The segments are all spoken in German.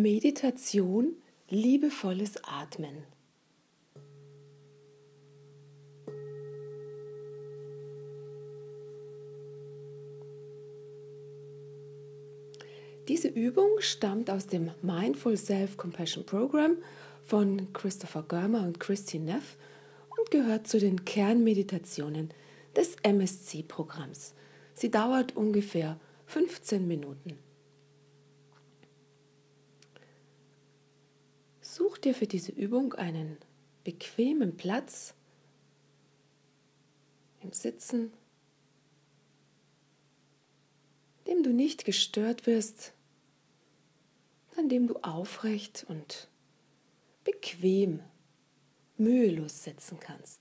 Meditation, liebevolles Atmen. Diese Übung stammt aus dem Mindful Self-Compassion Program von Christopher Germer und Christine Neff und gehört zu den Kernmeditationen des MSC-Programms. Sie dauert ungefähr 15 Minuten. Such dir für diese Übung einen bequemen Platz im Sitzen, dem du nicht gestört wirst an dem du aufrecht und bequem, mühelos sitzen kannst.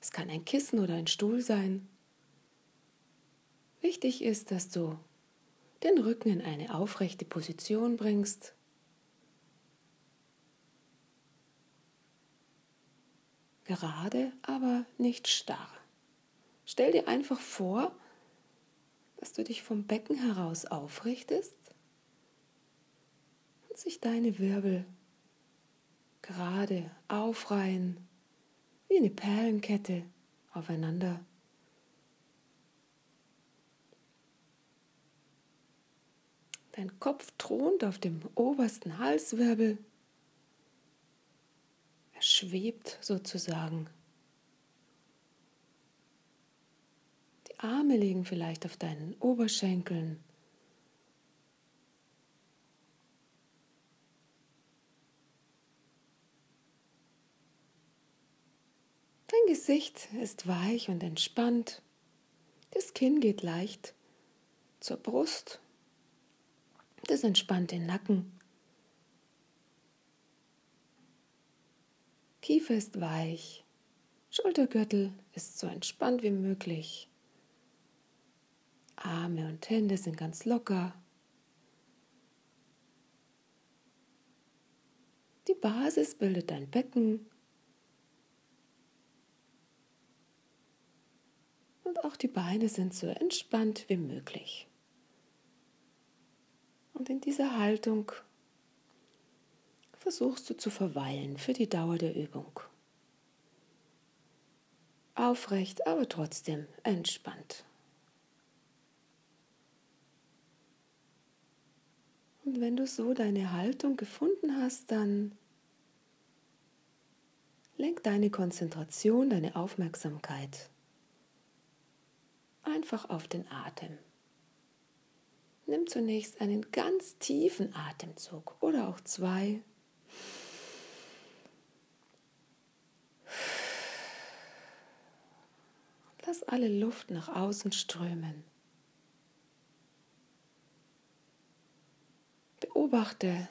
Es kann ein Kissen oder ein Stuhl sein. Wichtig ist, dass du den Rücken in eine aufrechte Position bringst. Gerade, aber nicht starr. Stell dir einfach vor, dass du dich vom Becken heraus aufrichtest und sich deine Wirbel gerade aufreihen, wie eine Perlenkette aufeinander. Dein Kopf thront auf dem obersten Halswirbel. Schwebt sozusagen. Die Arme liegen vielleicht auf deinen Oberschenkeln. Dein Gesicht ist weich und entspannt. Das Kinn geht leicht zur Brust. Das entspannt den Nacken. Kiefer ist weich. Schultergürtel ist so entspannt wie möglich. Arme und Hände sind ganz locker. Die Basis bildet dein Becken und auch die Beine sind so entspannt wie möglich. Und in dieser Haltung versuchst du zu verweilen für die Dauer der Übung. Aufrecht, aber trotzdem entspannt. Und wenn du so deine Haltung gefunden hast, dann lenk deine Konzentration, deine Aufmerksamkeit einfach auf den Atem. Nimm zunächst einen ganz tiefen Atemzug oder auch zwei. Lass alle Luft nach außen strömen. Beobachte,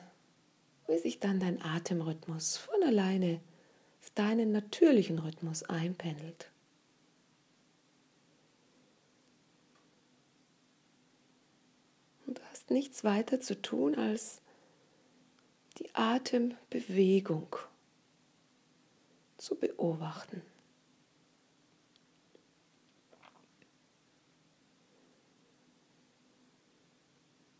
wie sich dann dein Atemrhythmus von alleine auf deinen natürlichen Rhythmus einpendelt. ist nichts weiter zu tun, als die Atembewegung zu beobachten.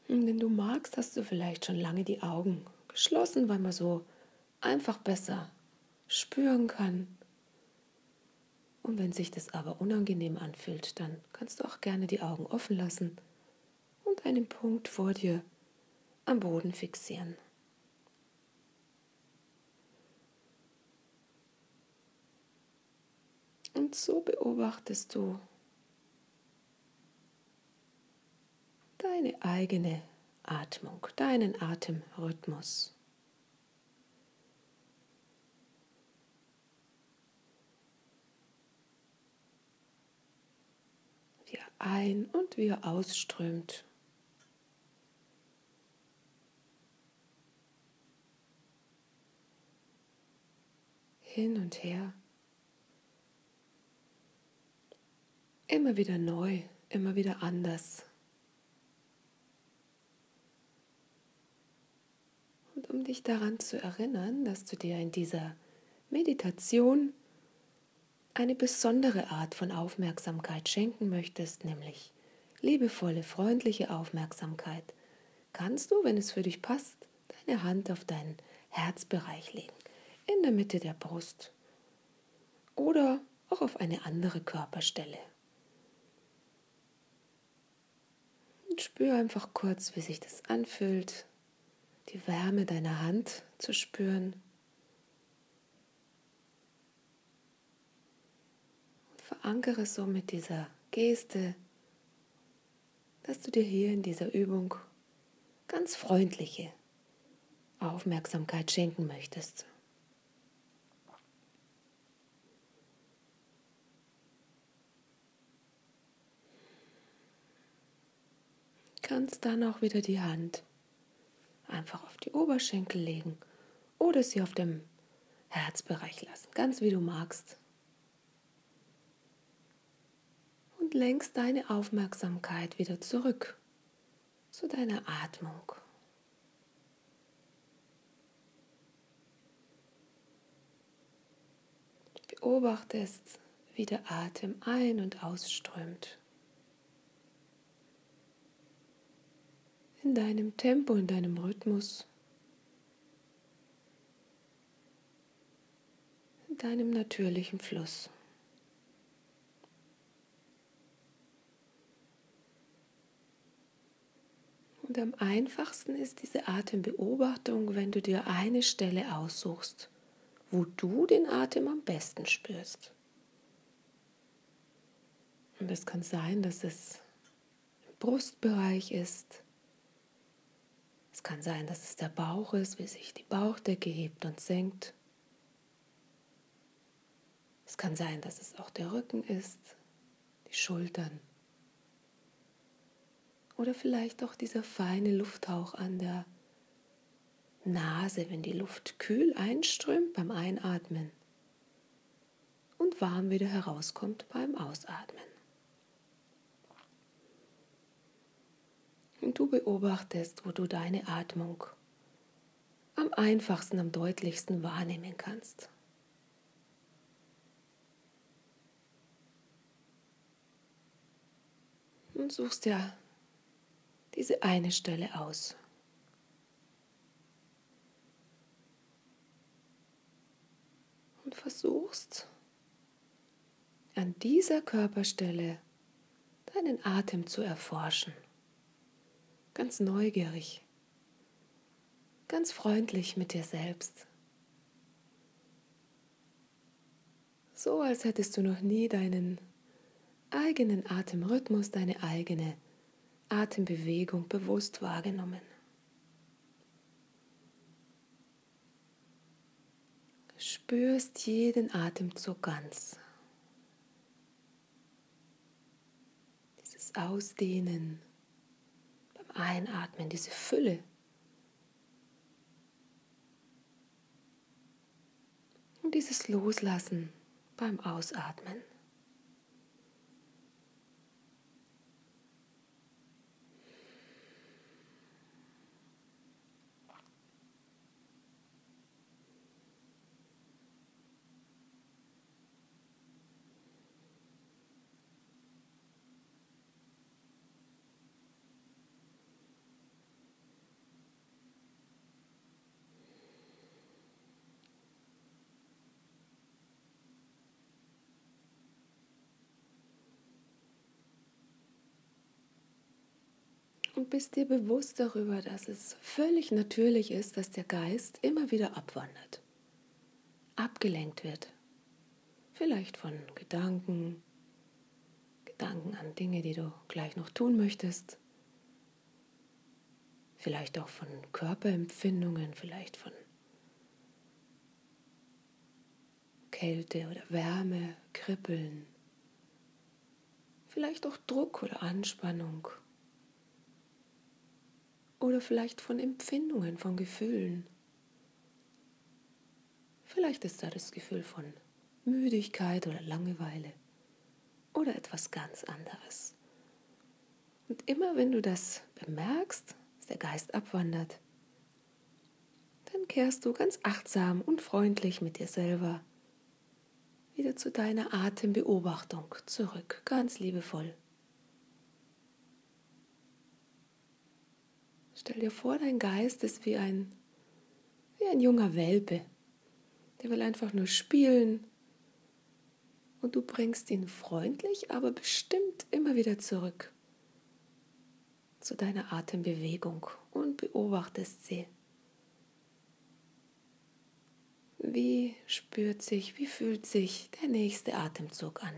Wenn du magst, hast du vielleicht schon lange die Augen geschlossen, weil man so einfach besser spüren kann. Und wenn sich das aber unangenehm anfühlt, dann kannst du auch gerne die Augen offen lassen und einen Punkt vor dir am Boden fixieren. Und so beobachtest du deine eigene Atmung, deinen Atemrhythmus. Wie er ein- und wie er ausströmt hin und her. Immer wieder neu, immer wieder anders. Und um dich daran zu erinnern, dass du dir in dieser Meditation eine besondere Art von Aufmerksamkeit schenken möchtest, nämlich liebevolle, freundliche Aufmerksamkeit, kannst du, wenn es für dich passt, deine Hand auf deinen Herzbereich legen, in der Mitte der Brust oder auch auf eine andere Körperstelle. Und spür einfach kurz, wie sich das anfühlt, die Wärme deiner Hand zu spüren. Und verankere so mit dieser Geste, dass du dir hier in dieser Übung ganz freundliche Aufmerksamkeit schenken möchtest. kannst dann auch wieder die Hand einfach auf die Oberschenkel legen oder sie auf dem Herzbereich lassen, ganz wie du magst. Und lenkst deine Aufmerksamkeit wieder zurück zu deiner Atmung. Beobachtest, wie der Atem ein- und ausströmt. In deinem Tempo, in deinem Rhythmus, in deinem natürlichen Fluss. Und am einfachsten ist diese Atembeobachtung, wenn du dir eine Stelle aussuchst, wo du den Atem am besten spürst. Und es kann sein, dass es im Brustbereich ist, kann sein, dass es der Bauch ist, wie sich die Bauchdecke hebt und senkt. Es kann sein, dass es auch der Rücken ist, die Schultern. Oder vielleicht auch dieser feine Lufthauch an der Nase, wenn die Luft kühl einströmt beim Einatmen und warm wieder herauskommt beim Ausatmen. Und du beobachtest, wo du deine Atmung am einfachsten, am deutlichsten wahrnehmen kannst. Und suchst ja diese eine Stelle aus. Und versuchst an dieser Körperstelle deinen Atem zu erforschen ganz neugierig, ganz freundlich mit dir selbst. So als hättest du noch nie deinen eigenen Atemrhythmus, deine eigene Atembewegung bewusst wahrgenommen. Spürst jeden Atemzug ganz. Dieses Ausdehnen Einatmen, diese Fülle. Und dieses Loslassen beim Ausatmen. Und bist dir bewusst darüber, dass es völlig natürlich ist, dass der Geist immer wieder abwandert, abgelenkt wird. Vielleicht von Gedanken, Gedanken an Dinge, die du gleich noch tun möchtest. Vielleicht auch von Körperempfindungen, vielleicht von Kälte oder Wärme, Kribbeln. Vielleicht auch Druck oder Anspannung oder vielleicht von Empfindungen, von Gefühlen. Vielleicht ist da das Gefühl von Müdigkeit oder Langeweile oder etwas ganz anderes. Und immer wenn du das bemerkst, dass der Geist abwandert, dann kehrst du ganz achtsam und freundlich mit dir selber wieder zu deiner Atembeobachtung zurück, ganz liebevoll. Stell dir vor, dein Geist ist wie ein, wie ein junger Welpe. Der will einfach nur spielen. Und du bringst ihn freundlich, aber bestimmt immer wieder zurück zu deiner Atembewegung und beobachtest sie. Wie spürt sich, wie fühlt sich der nächste Atemzug an?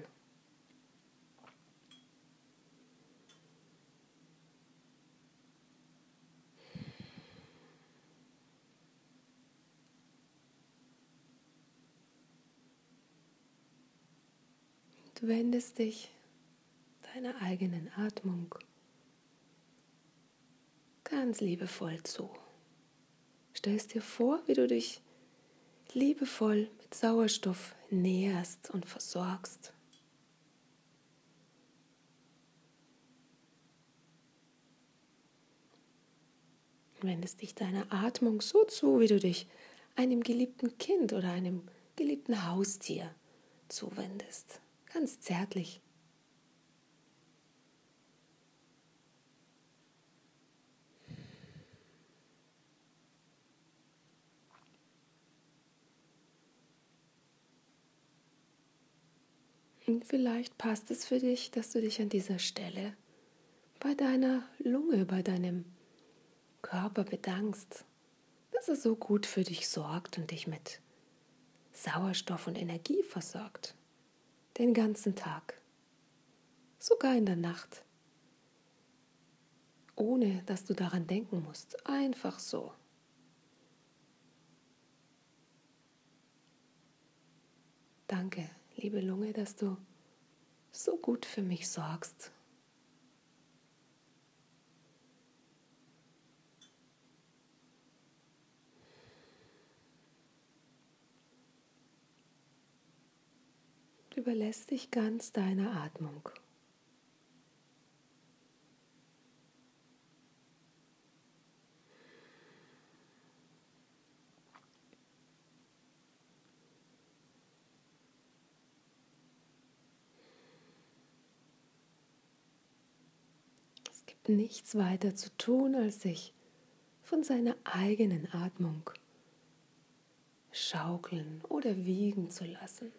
Du wendest dich deiner eigenen Atmung ganz liebevoll zu. Stellst dir vor, wie du dich liebevoll mit Sauerstoff näherst und versorgst. Wendest dich deiner Atmung so zu, wie du dich einem geliebten Kind oder einem geliebten Haustier zuwendest ganz zärtlich. Und vielleicht passt es für dich, dass du dich an dieser Stelle bei deiner Lunge, bei deinem Körper bedankst, dass er so gut für dich sorgt und dich mit Sauerstoff und Energie versorgt den ganzen Tag, sogar in der Nacht, ohne dass du daran denken musst, einfach so. Danke, liebe Lunge, dass du so gut für mich sorgst. Überlässt dich ganz deiner Atmung. Es gibt nichts weiter zu tun, als sich von seiner eigenen Atmung schaukeln oder wiegen zu lassen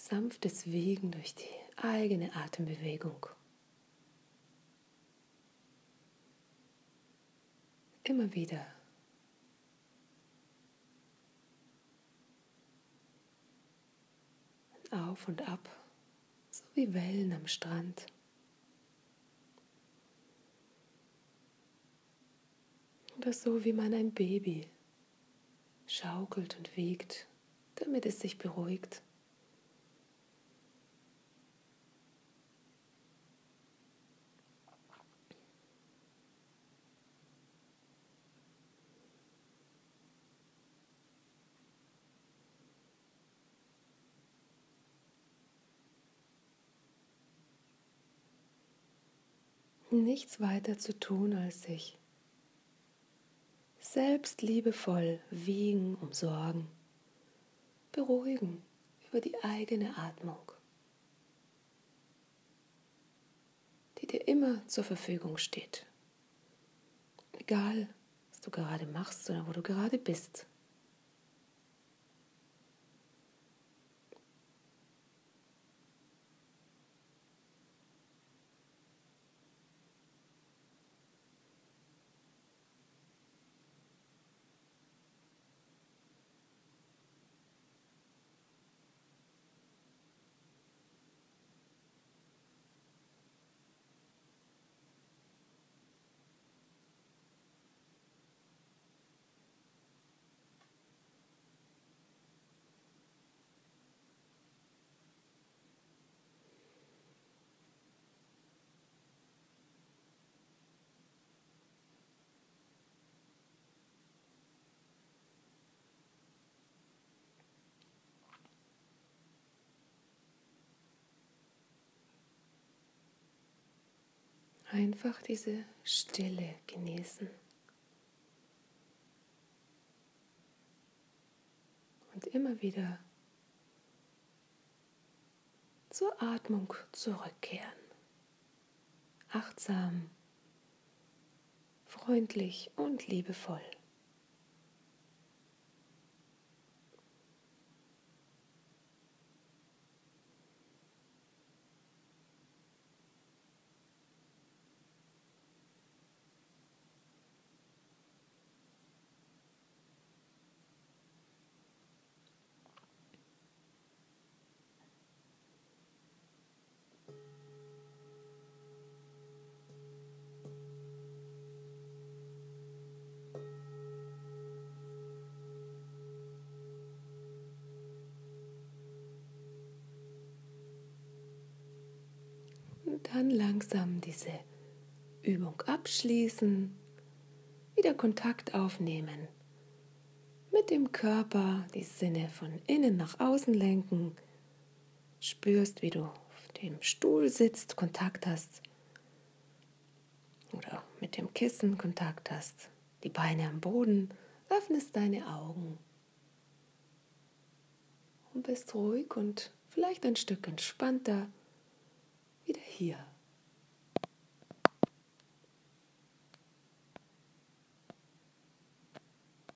sanftes Wiegen durch die eigene Atembewegung. Immer wieder. Auf und ab, so wie Wellen am Strand. Oder so wie man ein Baby schaukelt und wiegt, damit es sich beruhigt. Nichts weiter zu tun, als sich selbst liebevoll wiegen, umsorgen, beruhigen über die eigene Atmung, die dir immer zur Verfügung steht. Egal, was du gerade machst oder wo du gerade bist. Einfach diese Stille genießen. Und immer wieder zur Atmung zurückkehren. Achtsam freundlich und liebevoll. Und dann langsam diese Übung abschließen, wieder Kontakt aufnehmen, mit dem Körper die Sinne von innen nach außen lenken, spürst, wie du auf dem Stuhl sitzt, Kontakt hast oder mit dem Kissen Kontakt hast, die Beine am Boden, öffnest deine Augen und bist ruhig und vielleicht ein Stück entspannter wieder hier.